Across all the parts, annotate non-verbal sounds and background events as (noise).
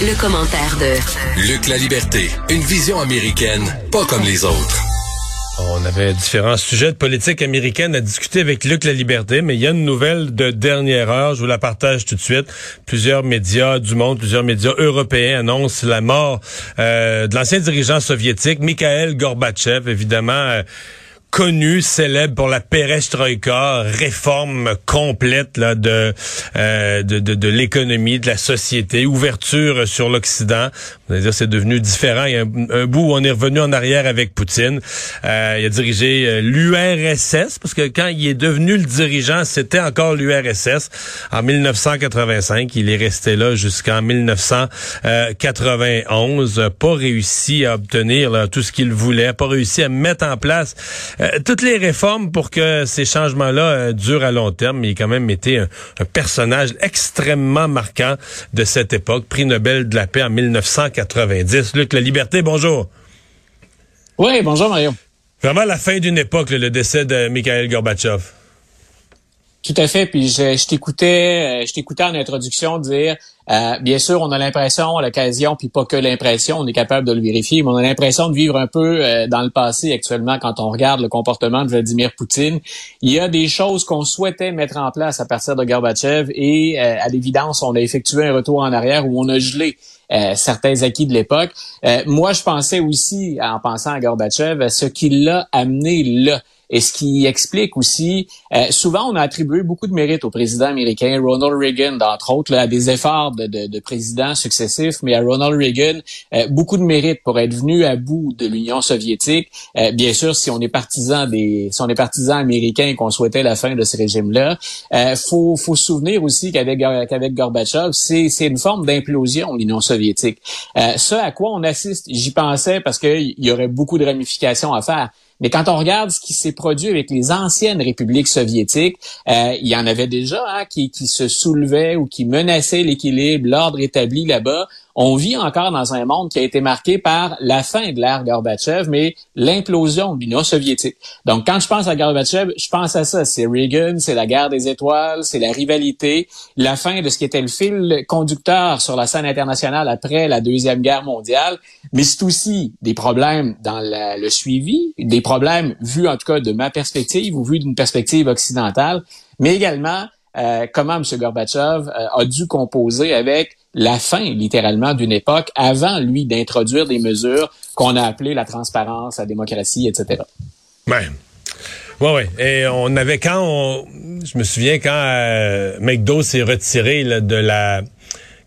Le, commentaire de Luc La Liberté, une vision américaine, pas comme les autres. On avait différents sujets de politique américaine à discuter avec Luc La Liberté, mais il y a une nouvelle de dernière heure, je vous la partage tout de suite. Plusieurs médias du monde, plusieurs médias européens annoncent la mort euh, de l'ancien dirigeant soviétique, Mikhail Gorbatchev, évidemment. Euh, connu, célèbre pour la perestroïka, réforme complète là, de, euh, de, de, de l'économie, de la société, ouverture sur l'Occident. Vous allez dire, c'est devenu différent. Il y a un, bout où on est revenu en arrière avec Poutine. Euh, il a dirigé euh, l'URSS, parce que quand il est devenu le dirigeant, c'était encore l'URSS. En 1985, il est resté là jusqu'en 1991. Pas réussi à obtenir là, tout ce qu'il voulait, pas réussi à mettre en place euh, toutes les réformes pour que ces changements-là euh, durent à long terme. Il a quand même été un, personnage extrêmement marquant de cette époque. Prix Nobel de la paix en 1990. Luc La Liberté, bonjour. Oui, bonjour Mario. Vraiment la fin d'une époque, le décès de Mikhail Gorbatchev. Tout à fait. Puis je, je t'écoutais, euh, je t'écoutais en introduction dire, euh, bien sûr, on a l'impression, à l'occasion, puis pas que l'impression, on est capable de le vérifier, mais on a l'impression de vivre un peu euh, dans le passé actuellement quand on regarde le comportement de Vladimir Poutine. Il y a des choses qu'on souhaitait mettre en place à partir de Gorbatchev et à l'évidence, on a effectué un retour en arrière où on a gelé certains acquis de l'époque. moi, je pensais aussi, en pensant à Gorbatchev, ce qui l'a amené là et ce qui explique aussi, euh, souvent on a attribué beaucoup de mérite au président américain, Ronald Reagan, d'entre autres, là, à des efforts de, de, de, présidents successifs, mais à Ronald Reagan, euh, beaucoup de mérite pour être venu à bout de l'Union soviétique. Euh, bien sûr, si on est partisan des, si on est partisan américain et qu'on souhaitait la fin de ce régime-là, euh, faut, faut se souvenir aussi qu'avec qu'avec Gorbatchev, c'est, c'est une forme d'implosion l'Union soviétique. Euh, ce à quoi on assiste, j'y pensais parce qu'il y aurait beaucoup de ramifications à faire. Mais quand on regarde ce qui s'est produit avec les anciennes républiques soviétiques, euh, il y en avait déjà hein, qui, qui se soulevaient ou qui menaçaient l'équilibre, l'ordre établi là-bas on vit encore dans un monde qui a été marqué par la fin de l'ère Gorbatchev, mais l'implosion de l'Union soviétique. Donc, quand je pense à Gorbatchev, je pense à ça. C'est Reagan, c'est la guerre des étoiles, c'est la rivalité, la fin de ce qui était le fil conducteur sur la scène internationale après la Deuxième Guerre mondiale, mais c'est aussi des problèmes dans le suivi, des problèmes vus en tout cas de ma perspective ou vus d'une perspective occidentale, mais également euh, comment M. Gorbatchev euh, a dû composer avec la fin, littéralement, d'une époque avant, lui, d'introduire des mesures qu'on a appelées la transparence, la démocratie, etc. Ouais. Ouais, ouais. Et on avait quand on, je me souviens quand euh, McDo s'est retiré de la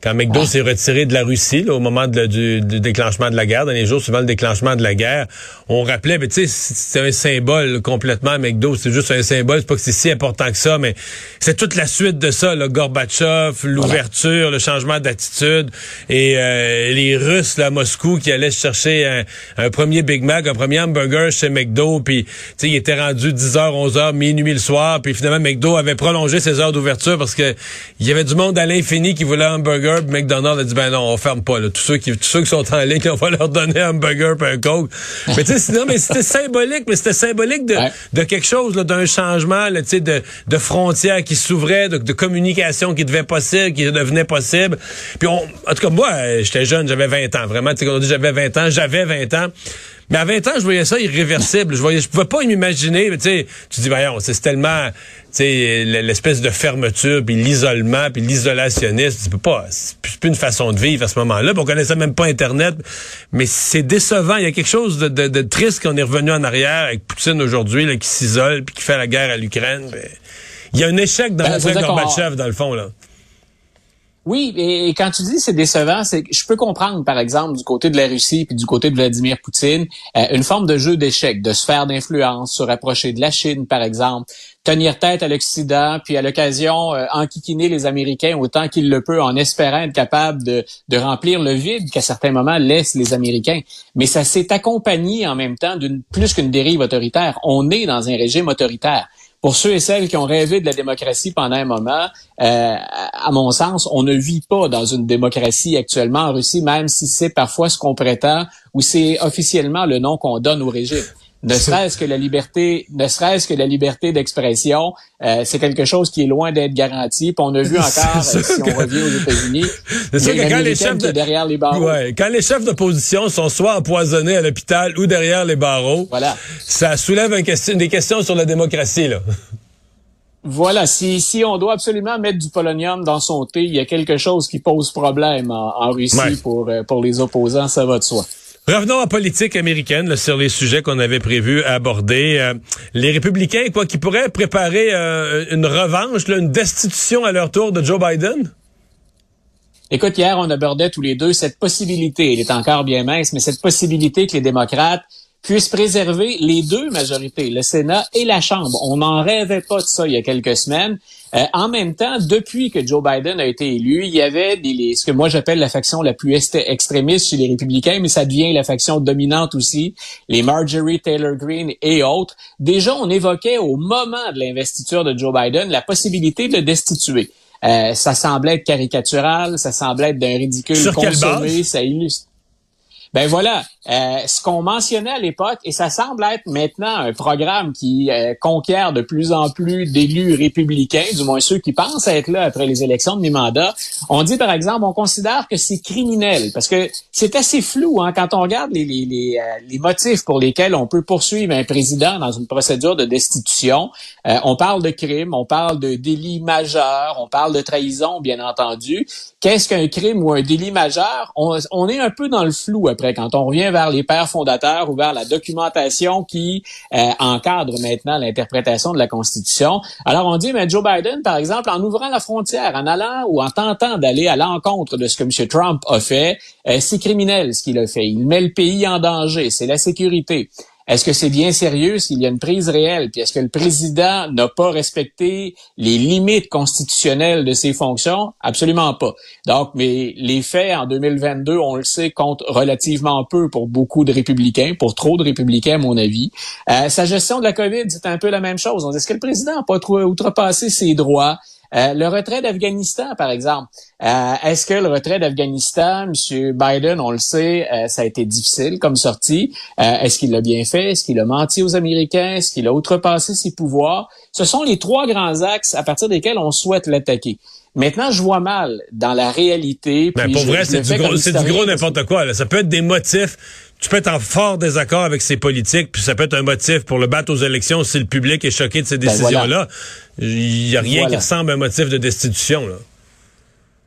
quand McDo s'est retiré de la Russie au moment du, déclenchement de la guerre, dans les jours suivant le déclenchement de la guerre, on rappelait, mais tu sais, c'est un symbole complètement McDo, c'est juste un symbole, c'est pas que c'est si important que ça, mais c'est toute la suite de ça, le Gorbatchev, l'ouverture, le changement d'attitude et euh, les Russes là, à Moscou qui allaient chercher un, premier Big Mac, un premier hamburger chez McDo, puis tu sais, il était rendu 10h, 11h, minuit le soir, puis finalement McDo avait prolongé ses heures d'ouverture parce que il y avait du monde à l'infini qui voulait un hamburger McDonald's a dit ben non, on ferme pas. Tous ceux qui tous ceux qui sont en ligne, on va leur donner un burger et un coke. mais tu sais, mais c'était symbolique, mais c'était symbolique de, de quelque chose, d'un changement, là, de, de frontières qui s'ouvraient, de, de, communication qui devait possible, qui devenait possible. Puis on, en tout cas, moi, j'étais jeune, j'avais 20 ans, vraiment. Tu sais, quand on dit j'avais 20 ans, j'avais 20 ans. Mais à 20 ans, je voyais ça irréversible. Je voyais, je pouvais pas m'imaginer. Tu sais, tu dis, voyons, c'est tellement, tu sais, l'espèce de fermeture, puis l'isolement, puis l'isolationnisme. Tu peux pas, c'est plus une façon de vivre à ce moment-là. On connaissait même pas Internet, mais c'est décevant. Il y a quelque chose de, de, de triste qu'on est revenu en arrière avec Poutine aujourd'hui, qui s'isole, puis qui fait la guerre à l'Ukraine. Ben, il y a un échec dans ben, le Gorbatchev, dans le fond, là. Oui, et, quand tu dis c'est décevant, c'est je peux comprendre, par exemple, du côté de la Russie puis du côté de Vladimir Poutine, euh, une forme de jeu d'échecs, de sphère d'influence, se rapprocher de la Chine, par exemple, tenir tête à l'Occident, puis à l'occasion euh, enquiquiner les Américains autant qu'il le peut, en espérant être capable de, de remplir le vide qu'à certains moments laissent les Américains. Mais ça s'est accompagné en même temps d'une plus qu'une dérive autoritaire. On est dans un régime autoritaire pour ceux et celles qui ont rêvé de la démocratie pendant un moment, euh, à mon sens, on ne vit pas dans une démocratie actuellement en Russie, même si c'est parfois ce qu'on prétend ou c'est officiellement le nom qu'on donne au régime. Ne serait-ce que la liberté, ne serait-ce que la liberté d'expression, euh, c'est quelque chose qui est loin d'être garanti. Puis on a vu (laughs) encore, euh, si on revient aux États-unis, (laughs) quand les chefs de... derrière les barreaux. Ouais, quand les chefs d'opposition sont soit empoisonnés à l'hôpital ou derrière les barreaux, voilà. ça soulève un question, des questions sur la démocratie là. Voilà, si, si on doit absolument mettre du polonium dans son thé, il y a quelque chose qui pose problème en, Russie pour, euh, pour les opposants, ça va de soi. Revenons en politique américaine sur les sujets qu'on avait prévu aborder. Euh, les républicains, quoi, qui pourraient préparer euh, une revanche, une destitution à leur tour de Joe Biden? Écoute, hier, on abordait tous les deux cette possibilité, elle est encore bien mince, mais cette possibilité que les démocrates puissent préserver les deux majorités, le Sénat et la Chambre. On n'en rêvait pas de ça il y a quelques semaines. Euh, en même temps, depuis que Joe Biden a été élu, il y avait des, ce que moi j'appelle la faction la plus extrémiste chez les républicains, mais ça devient la faction dominante aussi, les Marjorie Taylor Greene et autres. Déjà, on évoquait au moment de l'investiture de Joe Biden la possibilité de destituer. Euh, ça semblait être caricatural, ça semblait être d'un ridicule Sur consommé, ça illustre. Ben voilà, euh, ce qu'on mentionnait à l'époque, et ça semble être maintenant un programme qui euh, conquiert de plus en plus d'élus républicains, du moins ceux qui pensent être là après les élections de mi-mandat. On dit par exemple, on considère que c'est criminel, parce que c'est assez flou hein, quand on regarde les, les, les, euh, les, motifs pour lesquels on peut poursuivre un président dans une procédure de destitution. on parle de crime, on parle de délit majeur, on parle de trahison, bien entendu. Qu'est-ce qu'un crime ou un délit majeur? On, on est un peu dans le flou après quand on revient vers les pères fondateurs ou vers la documentation qui euh, encadre maintenant l'interprétation de la Constitution. Alors on dit, mais Joe Biden, par exemple, en ouvrant la frontière, en allant ou en tentant d'aller à l'encontre de ce que M. Trump a fait, euh, c'est criminel ce qu'il a fait. Il met le pays en danger, c'est la sécurité. Est-ce que c'est bien sérieux s'il y a une prise réelle? Puis est-ce que le président n'a pas respecté les limites constitutionnelles de ses fonctions? Absolument pas. Donc, mais les faits en 2022, on le sait, comptent relativement peu pour beaucoup de républicains, pour trop de républicains, à mon avis. Euh, sa gestion de la COVID, c'est un peu la même chose. Est-ce que le président n'a pas outrepassé ses droits? Euh, le retrait d'Afghanistan, par exemple. Euh, est-ce que le retrait d'Afghanistan, M. Biden, on le sait, euh, ça a été difficile comme sortie. Est-ce qu'il l'a bien fait? Est-ce qu'il a menti aux Américains? Est-ce qu'il a outrepassé ses pouvoirs? Ce sont les trois grands axes à partir desquels on souhaite l'attaquer. Maintenant, je vois mal dans la réalité. Mais pour vrai, c'est du, gros, n'importe quoi. Ça peut être des motifs. Tu peux être en fort désaccord avec ces politiques, puis ça peut être un motif pour le battre aux élections si le public est choqué de ces ben décisions-là. Il n'y a rien qui ressemble à un motif de destitution. Là.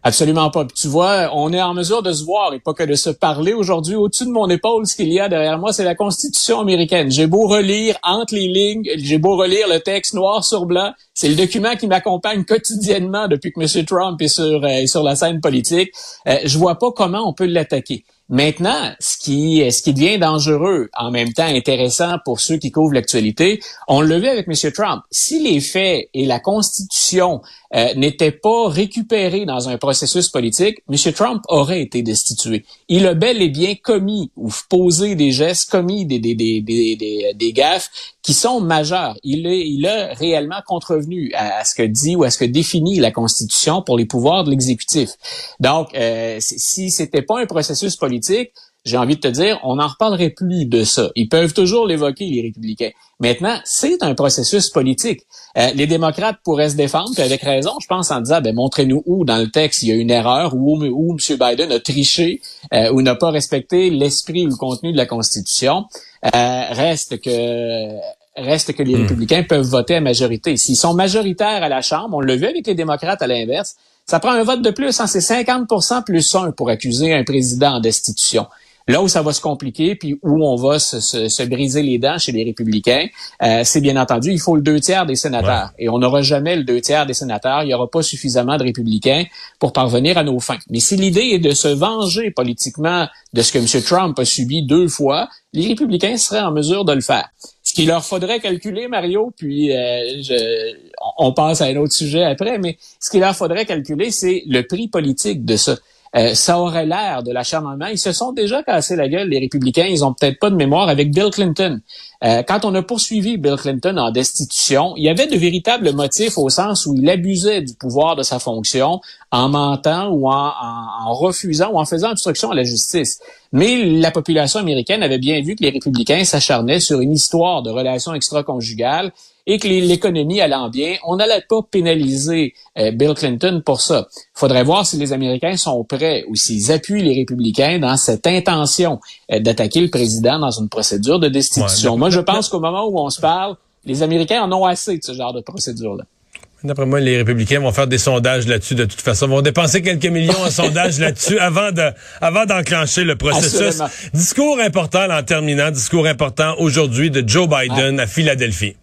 Absolument pas. tu vois, on est en mesure de se voir et pas que de se parler aujourd'hui. Au-dessus de mon épaule, ce qu'il y a derrière moi, c'est la Constitution américaine. J'ai beau relire entre les lignes, j'ai beau relire le texte noir sur blanc, c'est le document qui m'accompagne quotidiennement depuis que M. Trump est sur, euh, sur la scène politique. Euh, je vois pas comment on peut l'attaquer. Maintenant, ce qui, ce qui devient dangereux, en même temps intéressant pour ceux qui couvrent l'actualité, on le vu avec M. Trump. Si les faits et la Constitution euh, n'étaient pas récupérés dans un processus politique, M. Trump aurait été destitué. Il a bel et bien commis ou posé des gestes, commis des, des, des, des, des gaffes qui sont majeurs. Il, est, il a réellement contrevenu à, ce que dit ou à ce que définit la Constitution pour les pouvoirs de l'exécutif. Donc, euh, si c'était pas un processus politique, j'ai envie de te dire, on n'en reparlerait plus de ça. Ils peuvent toujours l'évoquer, les républicains. Maintenant, c'est un processus politique. Euh, les démocrates pourraient se défendre, puis avec raison, je pense, en disant, ben, montrez-nous où dans le texte il y a une erreur, où, où M. Biden a triché euh, ou n'a pas respecté l'esprit ou le contenu de la Constitution. Euh, reste que reste que les hmm. républicains peuvent voter à majorité. S'ils sont majoritaires à la Chambre, on l'a vu avec les démocrates à l'inverse, ça prend un vote de plus, hein, c'est 50% plus un pour accuser un président en destitution. Là où ça va se compliquer, puis où on va se, se, briser les dents chez les républicains, euh, c'est bien entendu, il faut le deux tiers des sénateurs. Et on n'aura jamais le deux tiers des sénateurs. Il n'y aura pas suffisamment de républicains pour parvenir à nos fins. Mais si l'idée est de se venger politiquement de ce que M. Trump a subi deux fois, les républicains seraient en mesure de le faire. Ce qu'il leur faudrait calculer, Mario, puis euh, je, on passe à un autre sujet après, mais ce qu'il leur faudrait calculer, c'est le prix politique de ça. Euh, ça aurait l'air de l'acharnement. Ils se sont déjà cassés la gueule, les républicains. Ils ont peut-être pas de mémoire avec Bill Clinton. Euh, quand on a poursuivi Bill Clinton en destitution, il y avait de véritables motifs au sens où il abusait du pouvoir de sa fonction en mentant ou en, en refusant ou en faisant obstruction à la justice. Mais la population américaine avait bien vu que les républicains s'acharnaient sur une histoire de relations extra-conjugales et que l'économie allant bien, on n'allait pas pénaliser euh, Bill Clinton pour ça. Il faudrait voir si les Américains sont prêts ou s'ils appuient les républicains dans cette intention euh, d'attaquer le président dans une procédure de destitution. Moi, je pense qu'au moment où on se parle, les Américains en ont assez de ce genre de procédure-là. D'après moi, les républicains vont faire des sondages là-dessus de toute façon. Ils vont dépenser quelques millions en sondages (laughs) là-dessus avant de, avant d'enclencher le processus. Discours important en terminant, discours important aujourd'hui de Joe Biden à Philadelphie.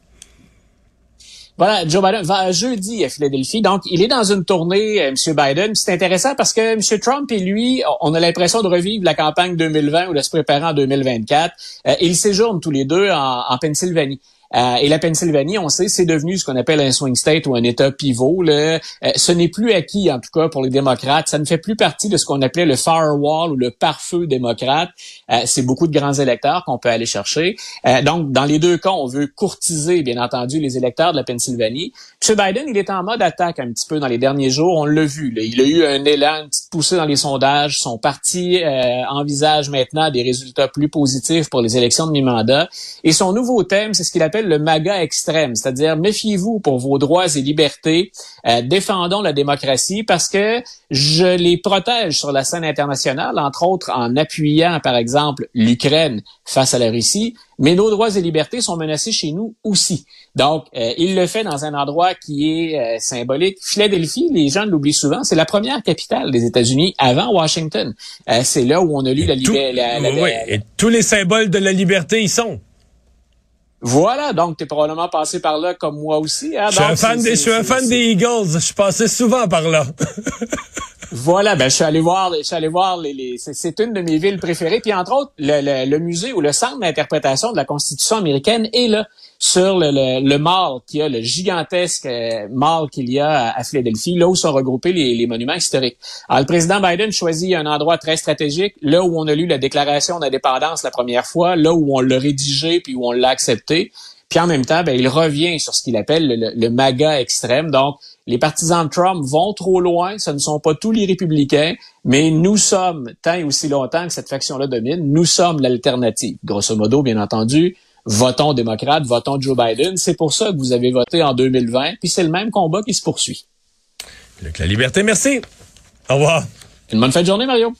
Voilà, Joe Biden va jeudi à Philadelphie. Donc, il est dans une tournée, euh, M. Biden. C'est intéressant parce que M. Trump et lui, on a l'impression de revivre la campagne 2020 ou de se préparer en 2024. Euh, ils séjournent tous les deux en Pennsylvanie. Euh, et la Pennsylvanie, on sait, c'est devenu ce qu'on appelle un swing state ou un État pivot. Là. Euh, ce n'est plus acquis, en tout cas, pour les démocrates. Ça ne fait plus partie de ce qu'on appelait le firewall ou le pare-feu démocrate. Euh, c'est beaucoup de grands électeurs qu'on peut aller chercher. donc, dans les deux cas, on veut courtiser, bien entendu, les électeurs de la Pennsylvanie. M. Biden, il est en mode attaque un petit peu dans les derniers jours. On l'a vu. Là. Il a eu un élan, une petite poussée dans les sondages. Son parti envisage maintenant des résultats plus positifs pour les élections de mi-mandat. Et son nouveau thème, c'est ce qu'il appelle le MAGA extrême, c'est-à-dire méfiez-vous pour vos droits et libertés, euh, défendons la démocratie parce que je les protège sur la scène internationale, entre autres en appuyant, par exemple, l'Ukraine face à la Russie, mais nos droits et libertés sont menacés chez nous aussi. Donc, euh, il le fait dans un endroit qui est euh, symbolique. Philadelphie, les gens l'oublient souvent, c'est la première capitale des États-Unis avant Washington. c'est là où on a lu la liberté. Oui, et tous les symboles de la liberté y sont. Voilà, donc tu es probablement passé par là comme moi aussi. Hein? Je suis un fan, des, je suis un fan des Eagles. Je suis passé souvent par là. (laughs) voilà, ben je suis allé voir, je suis allé voir les, les c'est une de mes villes préférées. Puis entre autres, le, le, le musée ou le centre d'interprétation de la Constitution américaine est là sur le, le, le mall qu'il y a, le gigantesque euh, mall qu'il y a à, Philadelphie, là où sont regroupés les, les, monuments historiques. Alors, le président Biden choisit un endroit très stratégique, là où on a lu la déclaration d'indépendance la première fois, là où on l'a rédigé puis où on l'a accepté. Puis en même temps, ben, il revient sur ce qu'il appelle le, le, MAGA extrême. Donc, les partisans de Trump vont trop loin. Ce ne sont pas tous les républicains, mais nous sommes, tant et aussi longtemps que cette faction-là domine, nous sommes l'alternative. Grosso modo, bien entendu, votons démocrate, votons Joe Biden. C'est pour ça que vous avez voté en 2020, puis c'est le même combat qui se poursuit. Luc La Liberté, merci. Au revoir. Une bonne fin de journée, Mario.